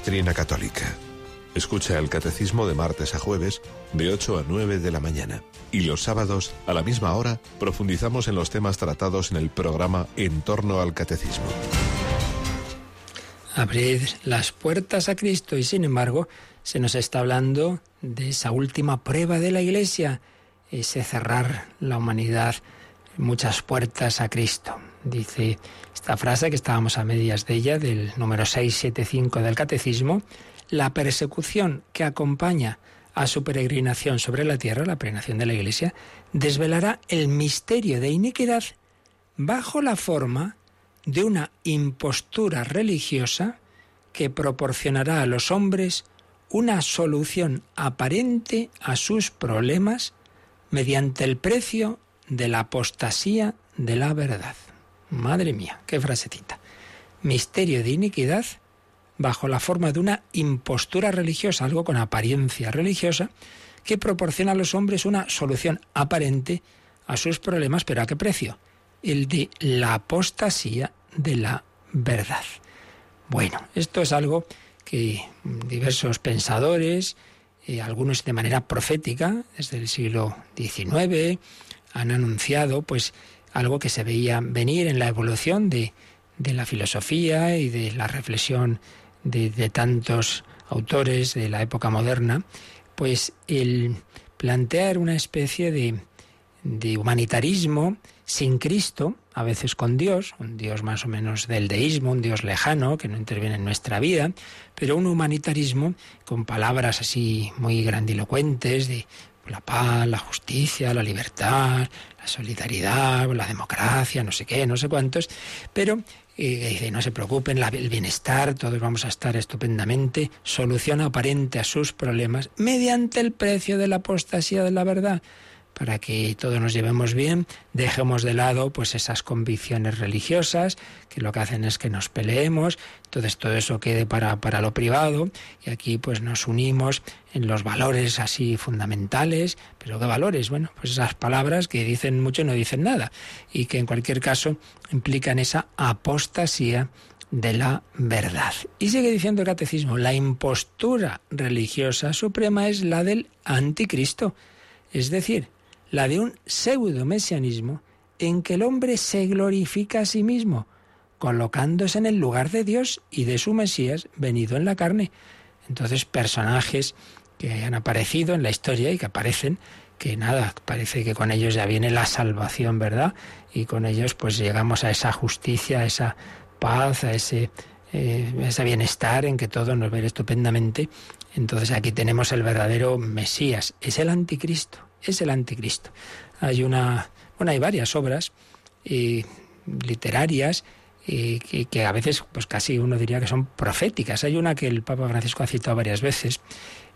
Doctrina católica. Escucha el catecismo de martes a jueves de 8 a 9 de la mañana. Y los sábados, a la misma hora, profundizamos en los temas tratados en el programa En torno al catecismo. Abrid las puertas a Cristo y sin embargo se nos está hablando de esa última prueba de la Iglesia, ese cerrar la humanidad muchas puertas a Cristo. Dice esta frase que estábamos a medias de ella, del número 675 del Catecismo, la persecución que acompaña a su peregrinación sobre la tierra, la peregrinación de la Iglesia, desvelará el misterio de iniquidad bajo la forma de una impostura religiosa que proporcionará a los hombres una solución aparente a sus problemas mediante el precio de la apostasía de la verdad. Madre mía, qué frasecita. Misterio de iniquidad bajo la forma de una impostura religiosa, algo con apariencia religiosa, que proporciona a los hombres una solución aparente a sus problemas, pero ¿a qué precio? El de la apostasía de la verdad. Bueno, esto es algo que diversos pensadores, eh, algunos de manera profética, desde el siglo XIX, han anunciado pues algo que se veía venir en la evolución de, de la filosofía y de la reflexión de, tantos autores de la época moderna, pues el plantear una especie de, de humanitarismo sin Cristo, a veces con Dios, un Dios más o menos del deísmo, un Dios lejano que no interviene en nuestra vida, pero un humanitarismo con palabras así muy grandilocuentes de la paz, la justicia, la libertad, la solidaridad, la democracia, no sé qué, no sé cuántos, pero y dice, no se preocupen, el bienestar, todos vamos a estar estupendamente, solución aparente a sus problemas mediante el precio de la apostasía de la verdad para que todos nos llevemos bien, dejemos de lado pues esas convicciones religiosas que lo que hacen es que nos peleemos, entonces todo eso quede para, para lo privado y aquí pues nos unimos en los valores así fundamentales, pero ¿qué valores? Bueno, pues esas palabras que dicen mucho y no dicen nada y que en cualquier caso implican esa apostasía de la verdad. Y sigue diciendo el catecismo, la impostura religiosa suprema es la del anticristo, es decir, la de un pseudo-mesianismo en que el hombre se glorifica a sí mismo, colocándose en el lugar de Dios y de su Mesías venido en la carne. Entonces, personajes que han aparecido en la historia y que aparecen, que nada, parece que con ellos ya viene la salvación, ¿verdad? Y con ellos pues llegamos a esa justicia, a esa paz, a ese, eh, ese bienestar en que todo nos ve estupendamente. Entonces aquí tenemos el verdadero Mesías, es el anticristo es el anticristo. Hay una, bueno, hay varias obras eh, literarias eh, que, a veces, pues casi uno diría que son proféticas. Hay una que el Papa Francisco ha citado varias veces,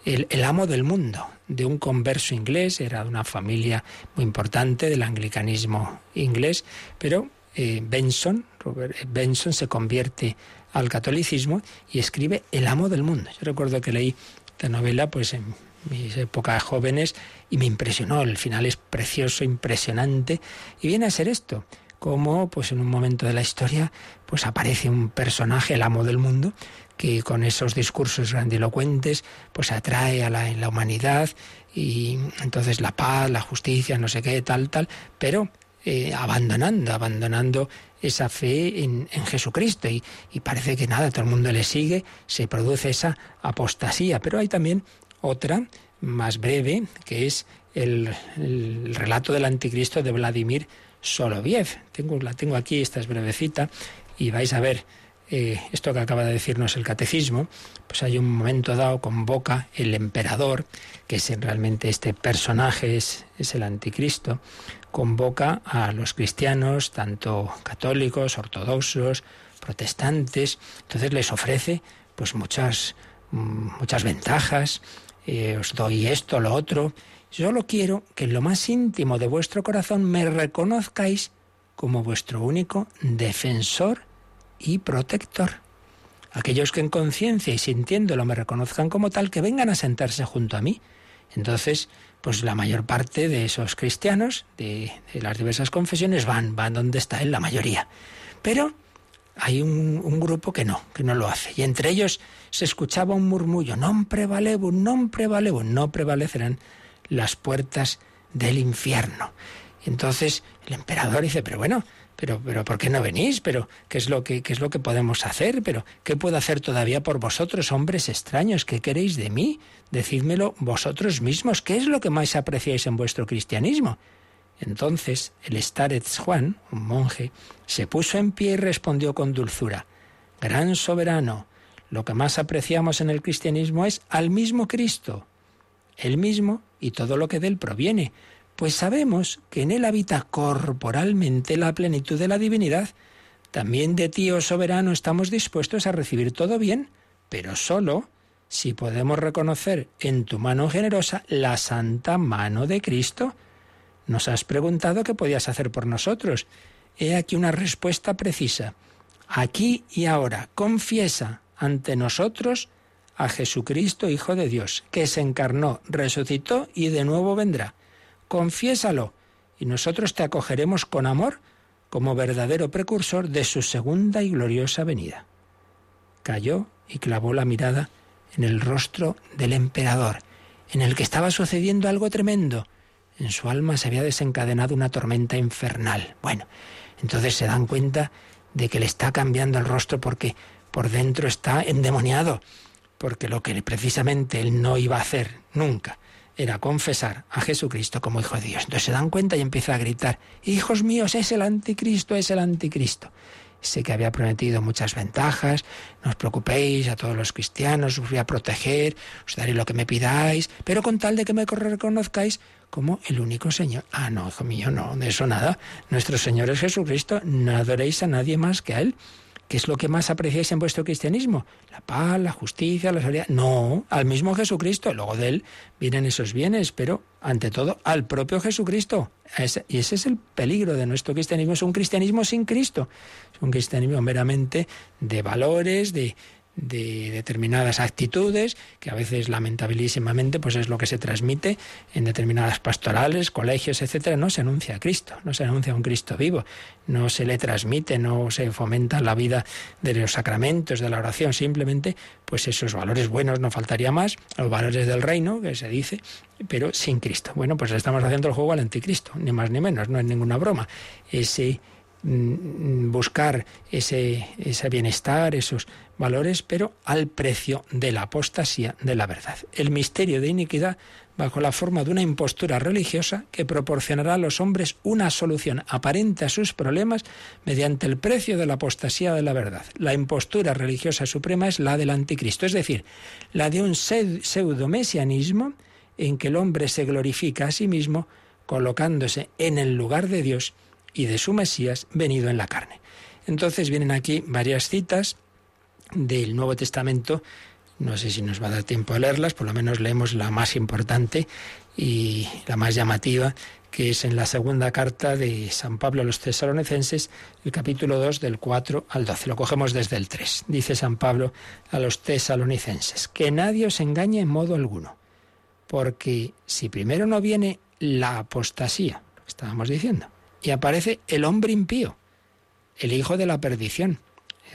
el, amo del mundo, de un converso inglés, era de una familia muy importante del anglicanismo inglés, pero eh, Benson, Robert Benson se convierte al catolicismo y escribe El amo del mundo. Yo recuerdo que leí esta novela pues en mis épocas jóvenes y me impresionó. El final es precioso, impresionante y viene a ser esto. Como pues en un momento de la historia pues aparece un personaje, el amo del mundo, que con esos discursos grandilocuentes pues atrae a la, la humanidad y entonces la paz, la justicia, no sé qué, tal, tal, pero eh, abandonando, abandonando esa fe en, en Jesucristo y, parece que nada, todo el mundo le sigue, se produce esa apostasía, pero hay también otra más breve, que es el, relato del anticristo de Vladimir Soloviev. Tengo, la tengo aquí, esta es brevecita, y vais a ver eh, esto que acaba de decirnos el catecismo, pues hay un momento dado, convoca el emperador, que es realmente este personaje, es, el anticristo, convoca a los cristianos, tanto católicos, ortodoxos, protestantes, entonces les ofrece pues muchas, mm, muchas ventajas, eh, os doy esto, lo otro. Solo quiero que en lo más íntimo de vuestro corazón me reconozcáis como vuestro único defensor y protector. Aquellos que en conciencia y sintiéndolo me reconozcan como tal, que vengan a sentarse junto a mí. Entonces, pues la mayor parte de esos cristianos de, las diversas confesiones van, van donde está él, la mayoría. Pero hay un, grupo que no, que no lo hace. Y entre ellos se escuchaba un murmullo, non prevalebo, non prevalebo, no prevalecerán las puertas del infierno. Entonces el emperador dice, pero bueno, pero, pero ¿por qué no venís? Pero ¿qué es lo que qué es lo que podemos hacer? Pero ¿qué puedo hacer todavía por vosotros, hombres extraños? ¿Qué queréis de mí? Decídmelo vosotros mismos. ¿Qué es lo que más apreciáis en vuestro cristianismo? Entonces el Starets Juan, un monje, se puso en pie y respondió con dulzura: Gran soberano, lo que más apreciamos en el cristianismo es al mismo Cristo, el mismo y todo lo que de él proviene pues sabemos que en él habita corporalmente la plenitud de la divinidad. También de ti, oh soberano, estamos dispuestos a recibir todo bien, pero solo si podemos reconocer en tu mano generosa la santa mano de Cristo. Nos has preguntado qué podías hacer por nosotros. He aquí una respuesta precisa. Aquí y ahora, confiesa ante nosotros a Jesucristo, Hijo de Dios, que se encarnó, resucitó y de nuevo vendrá confiésalo, y nosotros te acogeremos con amor como verdadero precursor de su segunda y gloriosa venida. Cayó y clavó la mirada en el rostro del emperador, en el que estaba sucediendo algo tremendo. En su alma se había desencadenado una tormenta infernal. Bueno, entonces se dan cuenta de que le está cambiando el rostro porque por dentro está endemoniado, porque lo que precisamente él no iba a hacer nunca era confesar a Jesucristo como Hijo de Dios. Entonces se dan cuenta y empieza a gritar, Hijos míos, es el anticristo, es el anticristo. Sé que había prometido muchas ventajas, no os preocupéis, a todos los cristianos os voy a proteger, os daré lo que me pidáis, pero con tal de que me reconozcáis como el único Señor. Ah, no, hijo mío, no, de eso nada. Nuestro Señor es Jesucristo, no adoréis a nadie más que a Él. ¿Qué es lo que más apreciáis en vuestro cristianismo? La paz, la justicia, la solidaridad. No, al mismo Jesucristo. Luego de él vienen esos bienes, pero ante todo al propio Jesucristo. y ese es el peligro de nuestro cristianismo. Es un cristianismo sin Cristo. Es un cristianismo meramente de valores, de, de determinadas actitudes, que a veces lamentabilísimamente pues es lo que se transmite en determinadas pastorales, colegios, etcétera, no se anuncia a Cristo, no se anuncia a un Cristo vivo, no se le transmite, no se fomenta la vida de los sacramentos, de la oración, simplemente pues esos valores buenos no faltaría más, los valores del reino, que se dice, pero sin Cristo. Bueno, pues estamos haciendo el juego al anticristo, ni más ni menos, no es ninguna broma. Ese buscar ese, ese bienestar, esos valores, pero al precio de la apostasía de la verdad. El misterio de iniquidad bajo la forma de una impostura religiosa que proporcionará a los hombres una solución aparente a sus problemas mediante el precio de la apostasía de la verdad. La impostura religiosa suprema es la del anticristo, es decir, la de un pseudo-mesianismo en que el hombre se glorifica a sí mismo colocándose en el lugar de Dios y de su Mesías venido en la carne. Entonces vienen aquí varias citas del Nuevo Testamento. No sé si nos va a dar tiempo a leerlas, por lo menos leemos la más importante y la más llamativa, que es en la segunda carta de San Pablo a los tesalonicenses, el capítulo 2 del 4 al 12. Lo cogemos desde el 3. Dice San Pablo a los tesalonicenses, que nadie os engañe en modo alguno, porque si primero no viene la apostasía, lo estábamos diciendo, y aparece el hombre impío, el hijo de la perdición,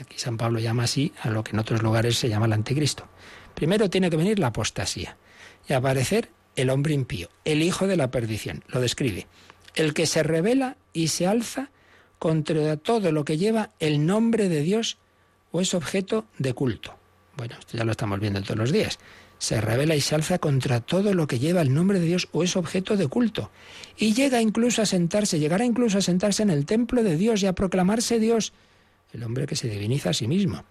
Aquí San Pablo llama así a lo que en otros lugares se llama el anticristo. Primero tiene que venir la apostasía y aparecer el hombre impío, el hijo de la perdición. Lo describe. El que se revela y se alza contra todo lo que lleva el nombre de Dios o es objeto de culto. Bueno, esto ya lo estamos viendo todos los días. Se revela y se alza contra todo lo que lleva el nombre de Dios o es objeto de culto. Y llega incluso a sentarse, llegará incluso a sentarse en el templo de Dios y a proclamarse Dios el hombre que se diviniza a sí mismo.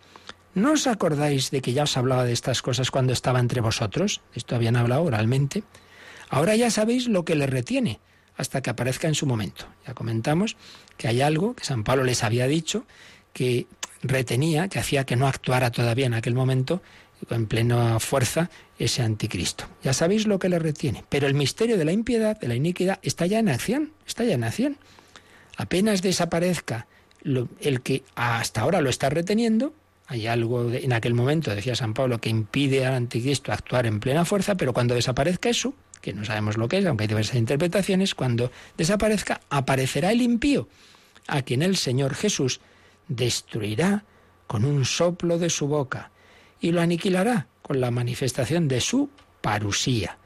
¿No os acordáis de que ya os hablaba de estas cosas cuando estaba entre vosotros? Esto habían hablado oralmente. Ahora ya sabéis lo que le retiene hasta que aparezca en su momento. Ya comentamos que hay algo que San Pablo les había dicho que retenía, que hacía que no actuara todavía en aquel momento en plena fuerza ese anticristo. Ya sabéis lo que le retiene, pero el misterio de la impiedad, de la iniquidad, está ya en acción, está ya en acción. Apenas desaparezca el que hasta ahora lo está reteniendo, hay algo en aquel momento, decía San Pablo, que impide al anticristo actuar en plena fuerza, pero cuando desaparezca eso, que no sabemos lo que es, aunque hay diversas interpretaciones, cuando desaparezca, aparecerá el impío, a quien el Señor Jesús destruirá con un soplo de su boca. Y lo aniquilará con la manifestación de su parusía.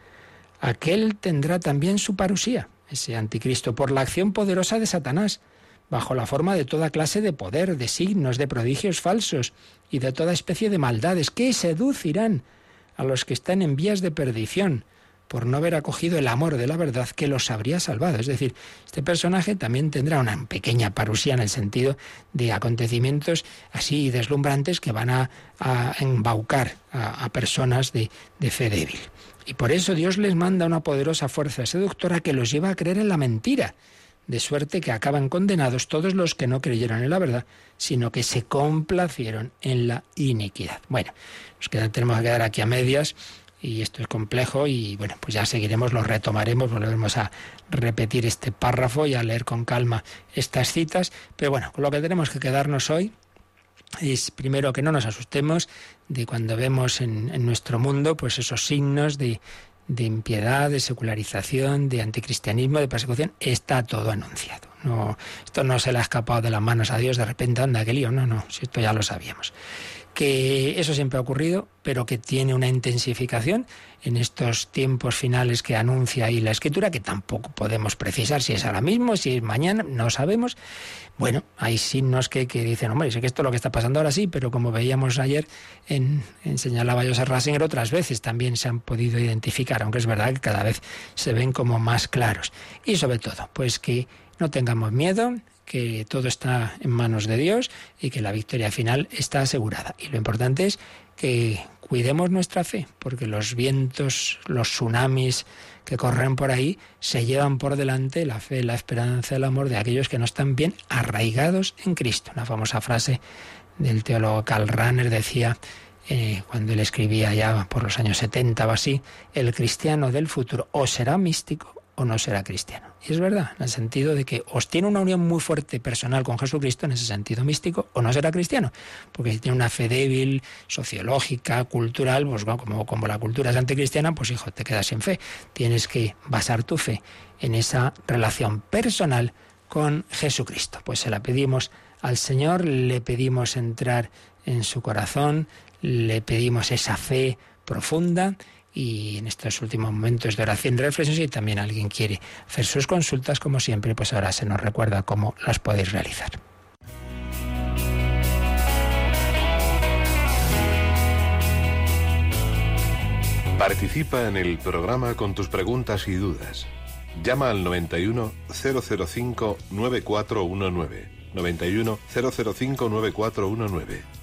Aquel tendrá también su parusía, ese anticristo, por la acción poderosa de Satanás, bajo la forma de toda clase de poder, de signos, de prodigios falsos y de toda especie de maldades que seducirán a los que están en vías de perdición por no haber acogido el amor de la verdad que los habría salvado. Es decir, este personaje también tendrá una pequeña parusía en el sentido de acontecimientos así deslumbrantes que van a, embaucar a, personas de, fe débil. Y por eso Dios les manda una poderosa fuerza seductora que los lleva a creer en la mentira, de suerte que acaban condenados todos los que no creyeron en la verdad, sino que se complacieron en la iniquidad. Bueno, nos queda, tenemos que quedar aquí a medias y esto es complejo y bueno, pues ya seguiremos, lo retomaremos, volveremos a repetir este párrafo y a leer con calma estas citas, pero bueno, con lo que tenemos que quedarnos hoy es primero que no nos asustemos de cuando vemos en, nuestro mundo pues esos signos de, impiedad, de secularización, de anticristianismo, de persecución, está todo anunciado. No, esto no se le ha escapado de las manos a Dios de repente, anda, qué lío, no, no, si esto ya lo sabíamos que eso siempre ha ocurrido, pero que tiene una intensificación en estos tiempos finales que anuncia ahí la escritura, que tampoco podemos precisar si es ahora mismo, si es mañana, no sabemos. Bueno, hay signos que, dicen, hombre, sé que esto es lo que está pasando ahora sí, pero como veíamos ayer, en, en señalaba José Rasinger, otras veces también se han podido identificar, aunque es verdad que cada vez se ven como más claros. Y sobre todo, pues que no tengamos miedo, que todo está en manos de Dios y que la victoria final está asegurada. Y lo importante es que cuidemos nuestra fe, porque los vientos, los tsunamis que corren por ahí, se llevan por delante la fe, la esperanza, el amor de aquellos que no están bien arraigados en Cristo. Una famosa frase del teólogo Karl Rahner decía, eh, cuando él escribía ya por los años 70 o así, el cristiano del futuro o será místico o no será cristiano. Y es verdad, en el sentido de que os tiene una unión muy fuerte personal con Jesucristo, en ese sentido místico, o no será cristiano. Porque si tiene una fe débil, sociológica, cultural, pues como, como la cultura es anticristiana, pues hijo, te quedas sin fe. Tienes que basar tu fe en esa relación personal con Jesucristo. Pues se la pedimos al Señor, le pedimos entrar en su corazón, le pedimos esa fe profunda y en estos últimos momentos de oración y también alguien quiere hacer sus consultas, como siempre, pues ahora se nos recuerda cómo las podéis realizar. Participa en el programa con tus preguntas y dudas. Llama al 91 005 9419. 91 005 9419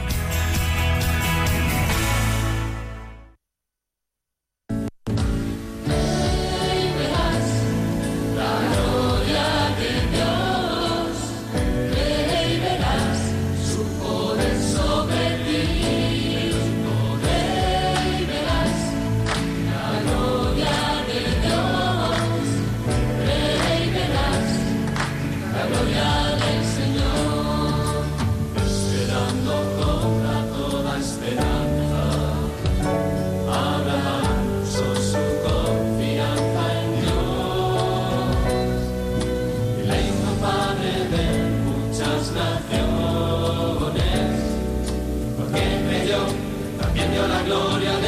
gloria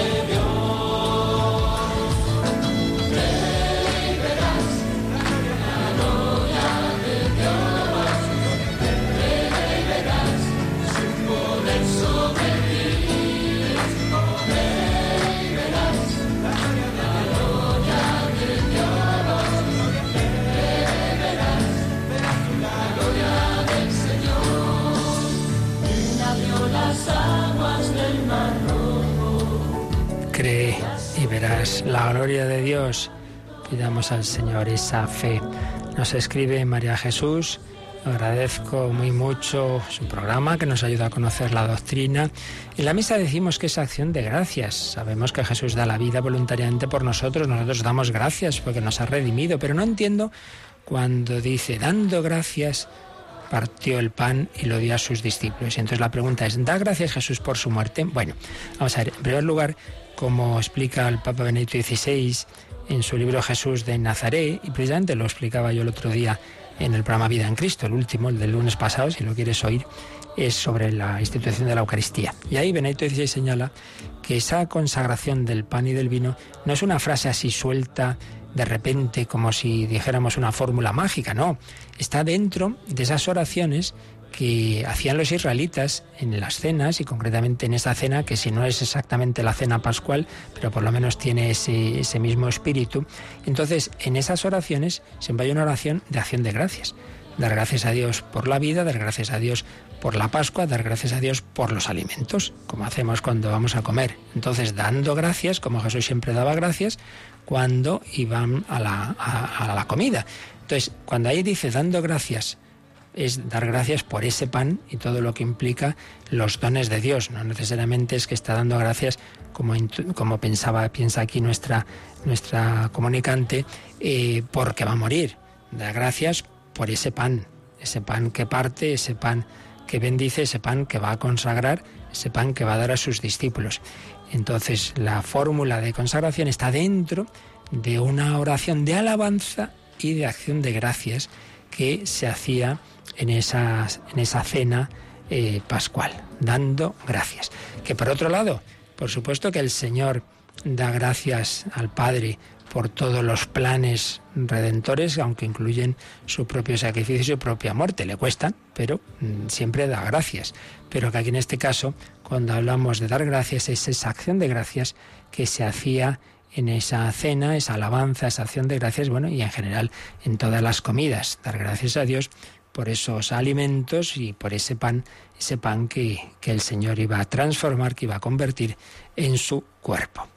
pidamos al Señor esa fe. Nos escribe María Jesús. Agradezco muy mucho su programa que nos ayuda a conocer la doctrina. En la misa decimos que es acción de gracias. Sabemos que Jesús da la vida voluntariamente por nosotros. Nosotros damos gracias porque nos ha redimido. Pero no entiendo cuando dice dando gracias partió el pan y lo dio a sus discípulos. Y entonces la pregunta es, ¿da gracias Jesús por su muerte? Bueno, vamos a ver, en primer lugar, como explica el Papa Benedicto XVI en su libro Jesús de Nazaret, y precisamente lo explicaba yo el otro día en el programa Vida en Cristo, el último, el del lunes pasado, si lo quieres oír, es sobre la institución de la Eucaristía. Y ahí Benedicto XVI señala que esa consagración del pan y del vino no es una frase así suelta de repente como si dijéramos una fórmula mágica, no, está dentro de esas oraciones que hacían los israelitas en las cenas y concretamente en esa cena que si no es exactamente la cena pascual, pero por lo menos tiene ese, ese mismo espíritu. Entonces, en esas oraciones siempre hay una oración de acción de gracias. Dar gracias a Dios por la vida, dar gracias a Dios por la Pascua, dar gracias a Dios por los alimentos, como hacemos cuando vamos a comer. Entonces, dando gracias, como Jesús siempre daba gracias, cuando iban a la, a, la comida. Entonces, cuando ahí dice dando gracias, es dar gracias por ese pan y todo lo que implica los dones de Dios. No necesariamente es que está dando gracias como, como pensaba, piensa aquí nuestra, nuestra comunicante, eh, porque va a morir. Da gracias por ese pan, ese pan que parte, ese pan que bendice, ese pan que va a consagrar, ese pan que va a dar a sus discípulos. Entonces la fórmula de consagración está dentro de una oración de alabanza y de acción de gracias que se hacía en, esas, en esa cena eh, pascual, dando gracias. Que por otro lado, por supuesto que el Señor da gracias al Padre por todos los planes redentores, aunque incluyen su propio sacrificio y su propia muerte. Le cuestan, pero mm, siempre da gracias. Pero que aquí en este caso, cuando hablamos de dar gracias, es esa acción de gracias que se hacía en esa cena, esa alabanza, esa acción de gracias, bueno, y en general en todas las comidas. Dar gracias a Dios por esos alimentos y por ese pan, ese pan que, que el Señor iba a transformar, que iba a convertir en su cuerpo.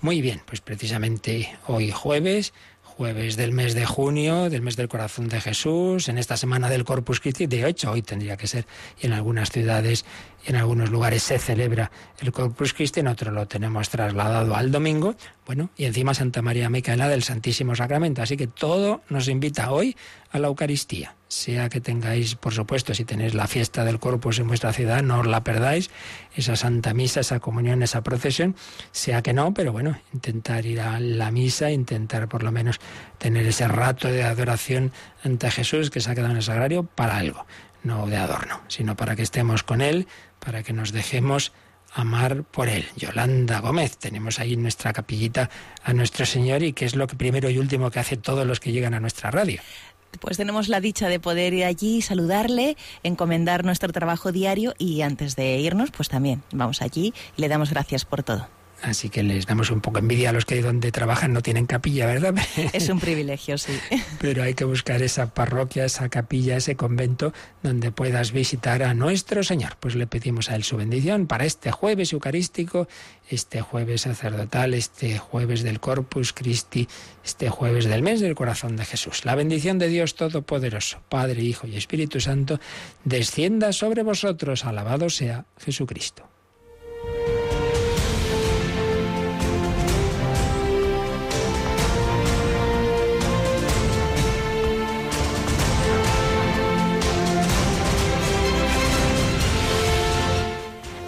Muy bien, pues precisamente hoy jueves, jueves del mes de junio, del mes del corazón de Jesús, en esta semana del Corpus Christi, de hecho hoy tendría que ser, y en algunas ciudades en algunos lugares se celebra el Corpus Christi, en otros lo tenemos trasladado al domingo, bueno, y encima Santa María Micaela del Santísimo Sacramento, así que todo nos invita hoy a la Eucaristía. Sea que tengáis, por supuesto, si tenéis la fiesta del Corpus en vuestra ciudad, no os la perdáis, esa Santa Misa, esa comunión, esa procesión, sea que no, pero bueno, intentar ir a la misa, intentar por lo menos tener ese rato de adoración ante Jesús que se ha quedado en el sagrario para algo, no de adorno, sino para que estemos con Él, para que nos dejemos amar por Él. Yolanda Gómez, tenemos ahí en nuestra capillita a nuestro Señor y que es lo que primero y último que hace todos los que llegan a nuestra radio pues tenemos la dicha de poder ir allí, saludarle, encomendar nuestro trabajo diario y antes de irnos, pues también vamos allí y le damos gracias por todo. Así que les damos un poco envidia a los que donde trabajan no tienen capilla, ¿verdad? Es un privilegio, sí. Pero hay que buscar esa parroquia, esa capilla, ese convento donde puedas visitar a nuestro Señor. Pues le pedimos a Él su bendición para este jueves eucarístico, este jueves sacerdotal, este jueves del Corpus Christi, este jueves del mes del corazón de Jesús. La bendición de Dios Todopoderoso, Padre, Hijo y Espíritu Santo, descienda sobre vosotros. Alabado sea Jesucristo.